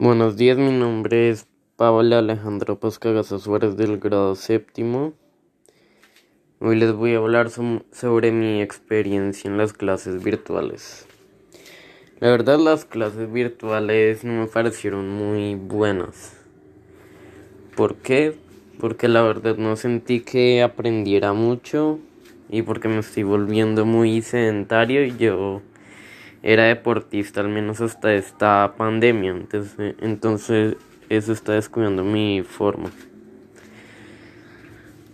Buenos días, mi nombre es Pablo Alejandro Pascagaza Suárez del grado séptimo. Hoy les voy a hablar sobre mi experiencia en las clases virtuales. La verdad las clases virtuales no me parecieron muy buenas. ¿Por qué? Porque la verdad no sentí que aprendiera mucho y porque me estoy volviendo muy sedentario y yo era deportista al menos hasta esta pandemia, entonces, entonces eso está descuidando mi forma.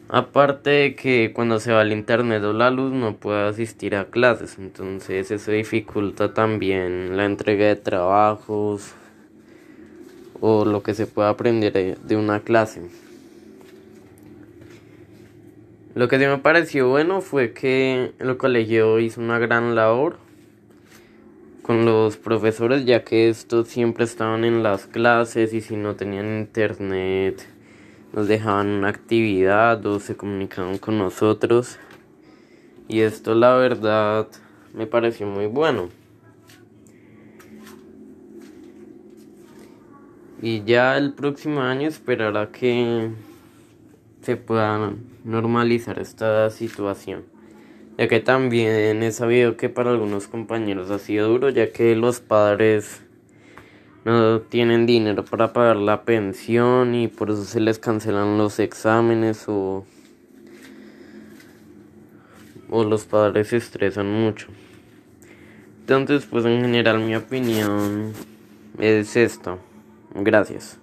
Aparte de que cuando se va al internet o la luz no puedo asistir a clases, entonces eso dificulta también la entrega de trabajos o lo que se pueda aprender de una clase. Lo que sí me pareció bueno fue que el colegio hizo una gran labor con los profesores ya que estos siempre estaban en las clases y si no tenían internet nos dejaban una actividad o se comunicaban con nosotros. Y esto la verdad me pareció muy bueno. Y ya el próximo año esperará que se pueda normalizar esta situación ya que también he sabido que para algunos compañeros ha sido duro, ya que los padres no tienen dinero para pagar la pensión y por eso se les cancelan los exámenes o, o los padres se estresan mucho. Entonces, pues en general mi opinión es esto. Gracias.